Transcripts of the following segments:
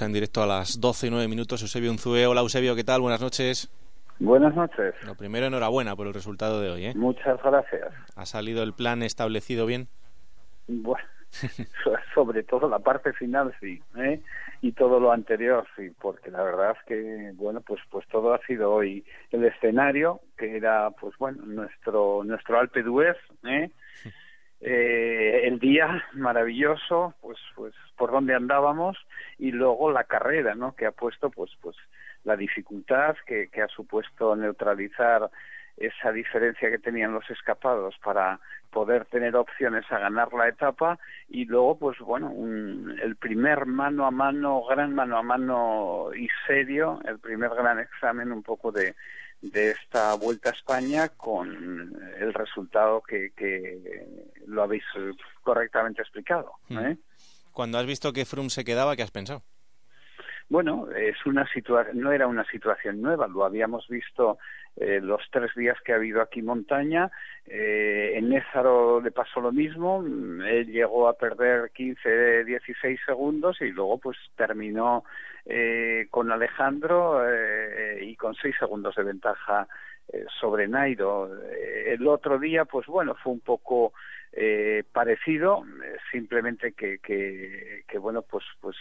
En directo a las 12 y 9 minutos, Eusebio Unzue. Hola Eusebio, ¿qué tal? Buenas noches. Buenas noches. Lo primero, enhorabuena por el resultado de hoy. ¿eh? Muchas gracias. ¿Ha salido el plan establecido bien? Bueno, sobre todo la parte final sí, ¿eh? y todo lo anterior sí, porque la verdad es que bueno, pues pues todo ha sido hoy el escenario que era pues bueno nuestro nuestro Alpe d'Huez, ¿eh? eh, el día maravilloso, pues, pues por donde andábamos y luego la carrera, ¿no? Que ha puesto, pues, pues la dificultad que, que ha supuesto neutralizar esa diferencia que tenían los escapados para poder tener opciones a ganar la etapa y luego pues bueno un, el primer mano a mano gran mano a mano y serio el primer gran examen un poco de de esta vuelta a España con el resultado que, que lo habéis correctamente explicado. Hmm. ¿eh? Cuando has visto que Froome se quedaba, ¿qué has pensado? Bueno, es una no era una situación nueva, lo habíamos visto eh, los tres días que ha habido aquí montaña. Eh, en Nézaro le pasó lo mismo, él llegó a perder 15, 16 segundos y luego pues terminó eh, con Alejandro eh, y con seis segundos de ventaja eh, sobre Nairo. Eh, el otro día pues bueno, fue un poco parecido, simplemente que, que, bueno pues pues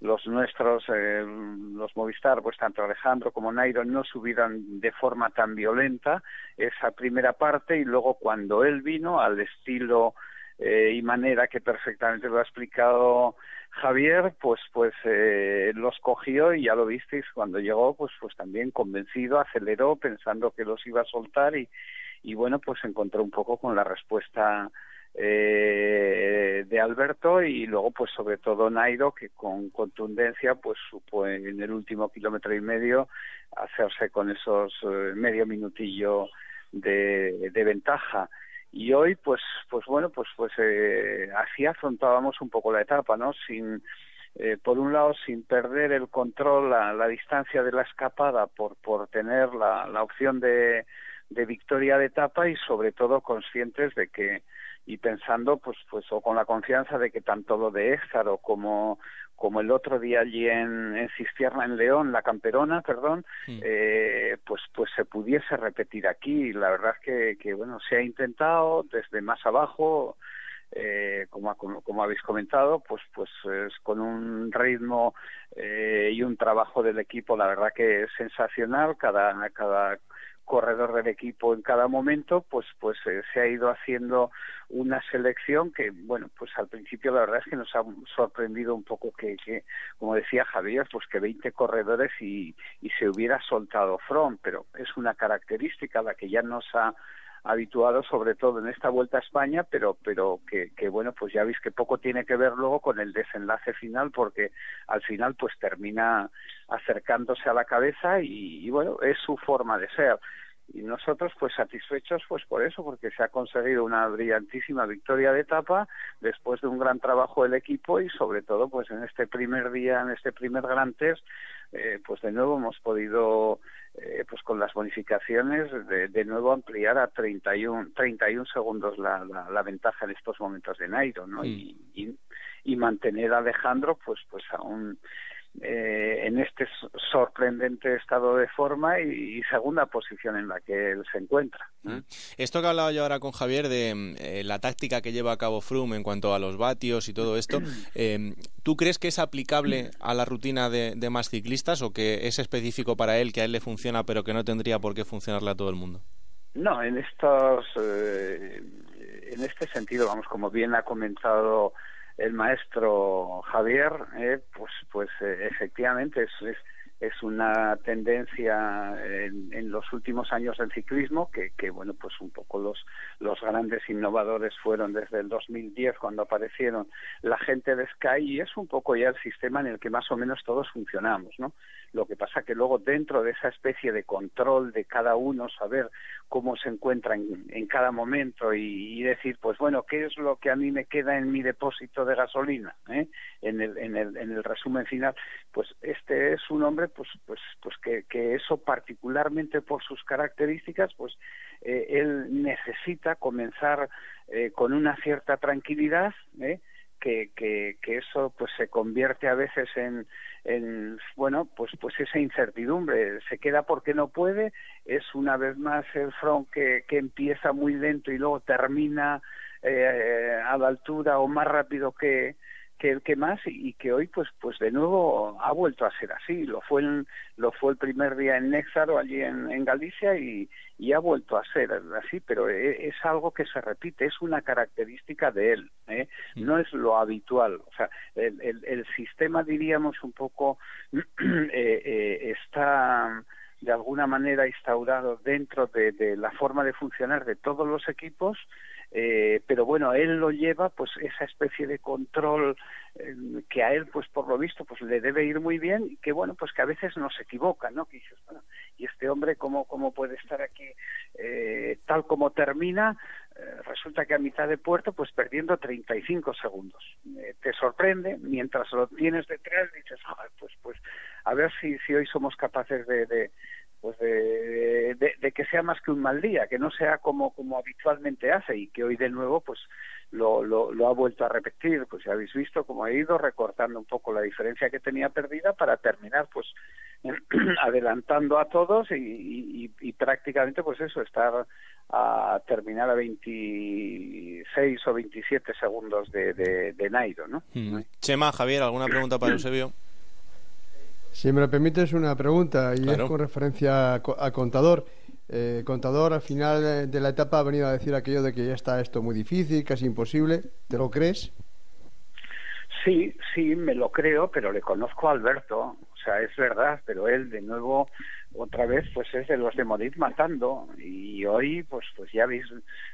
los nuestros, eh, los Movistar, pues tanto Alejandro como Nairo no subieron de forma tan violenta esa primera parte y luego cuando él vino al estilo eh, y manera que perfectamente lo ha explicado Javier, pues pues eh, los cogió y ya lo visteis cuando llegó, pues pues también convencido, aceleró pensando que los iba a soltar y bueno pues encontró un poco con la respuesta eh, de Alberto y luego pues sobre todo Nairo que con contundencia pues supo en el último kilómetro y medio hacerse con esos eh, medio minutillo de, de, ventaja. Y hoy pues pues bueno pues pues eh, así afrontábamos un poco la etapa no sin eh, por un lado sin perder el control la, la distancia de la escapada por por tener la, la opción de de victoria de etapa y sobre todo conscientes de que y pensando pues pues o con la confianza de que tanto lo de Éxaro como como el otro día allí en, en Cistierna en León la Camperona perdón sí. eh, pues pues se pudiese repetir aquí la verdad es que, que bueno se ha intentado desde más abajo eh, como, como, como, habéis comentado, pues, pues es con un ritmo eh, y un trabajo del equipo, la verdad que es sensacional. Cada, cada corredor del equipo en cada momento, pues pues eh, se ha ido haciendo una selección que, bueno, pues al principio la verdad es que nos ha sorprendido un poco que, que como decía Javier, pues que 20 corredores y, y se hubiera soltado From, pero es una característica la que ya nos ha habituado sobre todo en esta vuelta a España, pero pero que, bueno pues ya veis que poco tiene que ver luego con el desenlace final porque al final pues termina acercándose a la cabeza y, y bueno es su forma de ser. Y nosotros pues satisfechos pues por eso porque se ha conseguido una brillantísima victoria de etapa después de un gran trabajo del equipo y sobre todo pues en este primer día en este primer gran test eh, pues de nuevo hemos podido eh, pues con las bonificaciones de, de nuevo ampliar a 31 31 segundos la, la, la ventaja en estos momentos de Nairo no sí. y, y, y mantener a Alejandro pues pues aún eh, en este sorprendente estado de forma y, y, segunda posición en la que él se encuentra. ¿eh? Esto que hablaba yo ahora con Javier de eh, la táctica que lleva a cabo Froome en cuanto a los vatios y todo esto, eh, ¿tú crees que es aplicable a la rutina de, de, más ciclistas o que es específico para él, que a él le funciona pero que no tendría por qué funcionarle a todo el mundo? No, en estos, en este sentido, vamos, como bien ha comentado el maestro Javier, eh, pues, pues eh, efectivamente es, es, una tendencia en, en, los últimos años del ciclismo que, que, bueno, pues un poco los, los grandes innovadores fueron desde el 2010 cuando aparecieron la gente de Sky y es un poco ya el sistema en el que más o menos todos funcionamos, ¿no? Lo que pasa que luego dentro de esa especie de control de cada uno, saber cómo se encuentra en, en cada momento y, y, decir, pues bueno, ¿qué es lo que a mí me queda en mi depósito de gasolina? ¿eh? En, el, en, el, en el resumen final, pues este es un hombre pues, pues, pues que, que eso particularmente por sus características, pues eh, él necesita comenzar eh, con una cierta tranquilidad, ¿eh? que, que, que eso pues se convierte a veces en, en, bueno, pues, pues esa incertidumbre. Se queda porque no puede, es una vez más el front que, que empieza muy lento y luego termina eh, a la altura o más rápido que, que el que más y que hoy pues pues de nuevo ha vuelto a ser así lo fue el, lo fue el primer día en Néxaro allí en, en Galicia y, y, ha vuelto a ser así pero e, es, algo que se repite es una característica de él ¿eh? No es lo habitual o sea el, el, el sistema diríamos un poco eh, eh, está de alguna manera instaurado dentro de, de la forma de funcionar de todos los equipos eh, pero bueno él lo lleva pues esa especie de control eh, que a él pues por lo visto pues le debe ir muy bien y que bueno pues que a veces no se equivoca no que dices bueno y este hombre cómo cómo puede estar aquí eh, tal como termina eh, resulta que a mitad de puerto pues perdiendo 35 segundos. Eh, te sorprende mientras lo tienes detrás dices pues pues a ver si si hoy somos capaces de, de pues de, de, que sea más que un mal día, que no sea como, como habitualmente hace y que hoy de nuevo pues lo, lo, lo, ha vuelto a repetir. Pues ya habéis visto cómo ha ido recortando un poco la diferencia que tenía perdida para terminar pues adelantando a todos y, y, y, prácticamente pues eso, estar a terminar a 26 o 27 segundos de, de, de Nairo, ¿no? Mm. Chema, Javier, ¿alguna pregunta para Eusebio? Si me lo permites, una pregunta, y es con referencia a, Contador. Eh, contador, al final de la etapa ha venido a decir aquello de que ya está esto muy difícil, casi imposible. ¿Te lo crees? Sí, sí, me lo creo, pero le conozco a Alberto. O sea, es verdad, pero él de nuevo, otra vez, pues es de los de morir matando. Y hoy, pues, pues ya habéis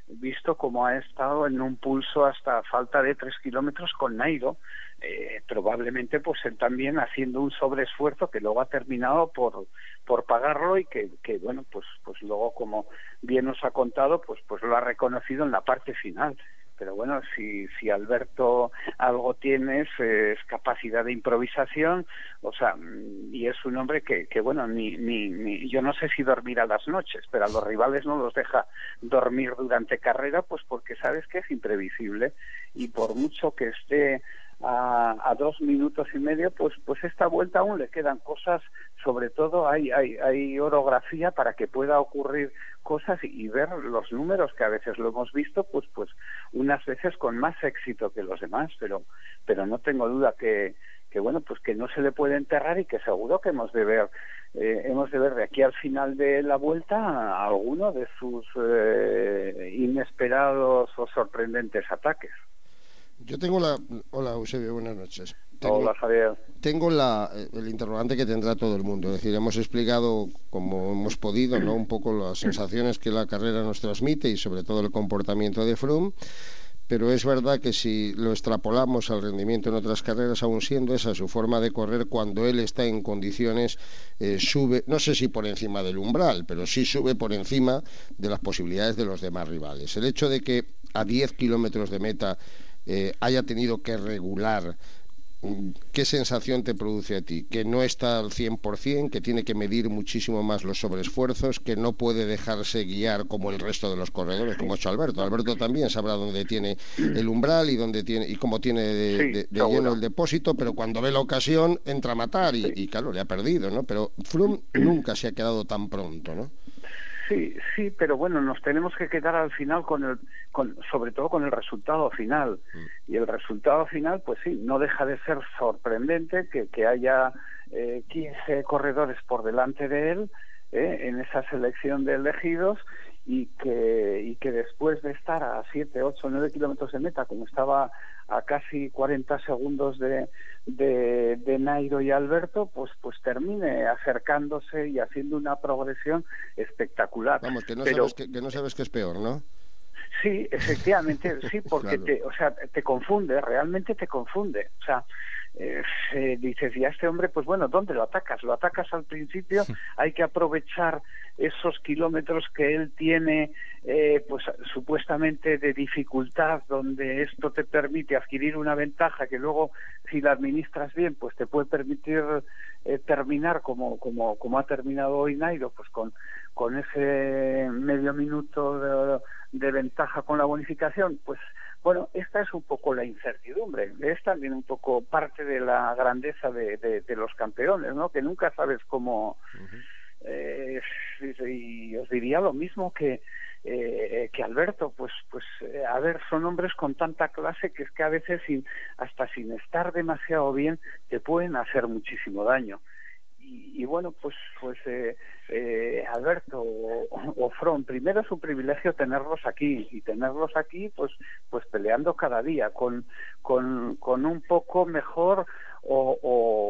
visto cómo ha estado en un pulso hasta falta de tres kilómetros con Nairo eh, probablemente pues él también haciendo un sobreesfuerzo que luego ha terminado por por pagarlo y que, que bueno pues pues luego como bien nos ha contado pues pues lo ha reconocido en la parte final pero bueno, si, si Alberto algo tiene es, capacidad de improvisación, o sea, mm, y es un hombre que, que bueno, ni, ni, ni, yo no sé si dormirá las noches, pero a los rivales no los deja dormir durante carrera, pues porque sabes que es imprevisible y por mucho que esté a, a, dos minutos y medio, pues, pues esta vuelta aún le quedan cosas, sobre todo hay, hay, hay orografía para que pueda ocurrir cosas y, ver los números que a veces lo hemos visto, pues, pues unas veces con más éxito que los demás, pero, pero no tengo duda que, que bueno, pues que no se le puede enterrar y que seguro que hemos de ver eh, hemos de ver de aquí al final de la vuelta a alguno de sus eh, inesperados o sorprendentes ataques. Yo tengo la. Hola, Eusebio, buenas noches. Hola, Javier. Tengo la, el interrogante que tendrá todo el mundo. Es decir, hemos explicado, como hemos podido, ¿no? un poco las sensaciones que la carrera nos transmite y sobre todo el comportamiento de Froome. Pero es verdad que si lo extrapolamos al rendimiento en otras carreras, aún siendo esa su forma de correr, cuando él está en condiciones, eh, sube, no sé si por encima del umbral, pero sí sube por encima de las posibilidades de los demás rivales. El hecho de que a 10 kilómetros de meta eh, haya tenido que regular mm, ¿Qué sensación te produce a ti? Que no está al 100%, que tiene que medir muchísimo más los sobreesfuerzos, que no puede dejarse guiar como el resto de los corredores, como ha hecho Alberto. Alberto también sabrá dónde tiene el umbral y dónde tiene y cómo tiene de, lleno el depósito, pero cuando ve la ocasión entra a matar y, y, claro, le ha perdido, ¿no? Pero Froome nunca se ha quedado tan pronto, ¿no? Sí, sí, pero bueno, nos tenemos que quedar al final con el, con, sobre todo con el resultado final. Mm. Y el resultado final, pues sí, no deja de ser sorprendente que, que haya eh, 15 corredores por delante de él eh, en esa selección de elegidos y que, y que después de estar a 7, 8, 9 kilómetros de meta, como estaba a casi 40 segundos de, de, de, Nairo y Alberto, pues, pues termine acercándose y haciendo una progresión espectacular. Vamos, que no, sabes, que, no sabes que es peor, ¿no? Sí, efectivamente, sí, porque te, o sea, te confunde, realmente te confunde. O sea, eh, dices, y a este hombre, pues bueno, ¿dónde lo atacas? Lo atacas al principio, hay que aprovechar esos kilómetros que él tiene, eh, pues supuestamente de dificultad, donde esto te permite adquirir una ventaja que luego, si la administras bien, pues te puede permitir eh, terminar como, como, como ha terminado hoy Nairo, pues con, con ese medio minuto de, de ventaja con la bonificación, pues Bueno, esta es un poco la incertidumbre, es también un poco parte de la grandeza de, de, los campeones, ¿no? Que nunca sabes cómo... eh, y os diría lo mismo que eh, que Alberto, pues, pues, eh, a ver, son hombres con tanta clase que es que a veces sin, hasta sin estar demasiado bien te pueden hacer muchísimo daño. Y, bueno, pues, pues eh, eh Alberto o, o From, primero es un privilegio tenerlos aquí y tenerlos aquí, pues, pues peleando cada día con, con, un poco mejor o,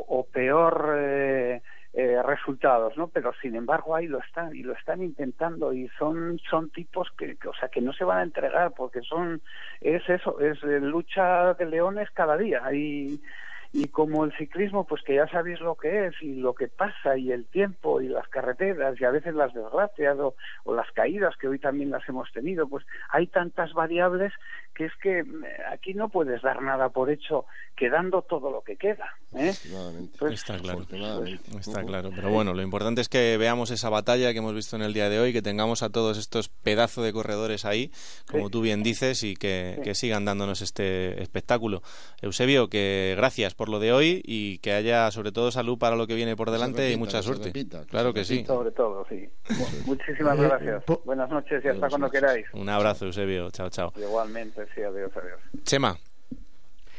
o, peor eh, eh, resultados, ¿no? Pero sin embargo ahí lo están y lo están intentando y son son tipos que, o sea que no se van a entregar porque son es eso es lucha de leones cada día y y como el ciclismo pues que ya sabéis lo que es y lo que pasa y el tiempo y las carreteras y a veces las desgracias o, o las caídas que hoy también las hemos tenido pues hay tantas variables que es que eh, aquí no puedes dar nada por hecho quedando todo lo que queda ¿eh? pues, está claro está claro pero bueno lo importante es que veamos esa batalla que hemos visto en el día de hoy que tengamos a todos estos pedazos de corredores ahí como tú bien dices y que, que sigan dándonos este espectáculo Eusebio que gracias por lo de hoy y que haya sobre todo salud para lo que viene por delante y mucha suerte. claro que sí. Sobre todo, sí. Muchísimas eh, gracias. Buenas noches y hasta cuando queráis. Un abrazo, Eusebio. Chao, chao. Igualmente, sí, adiós, adiós. Chema.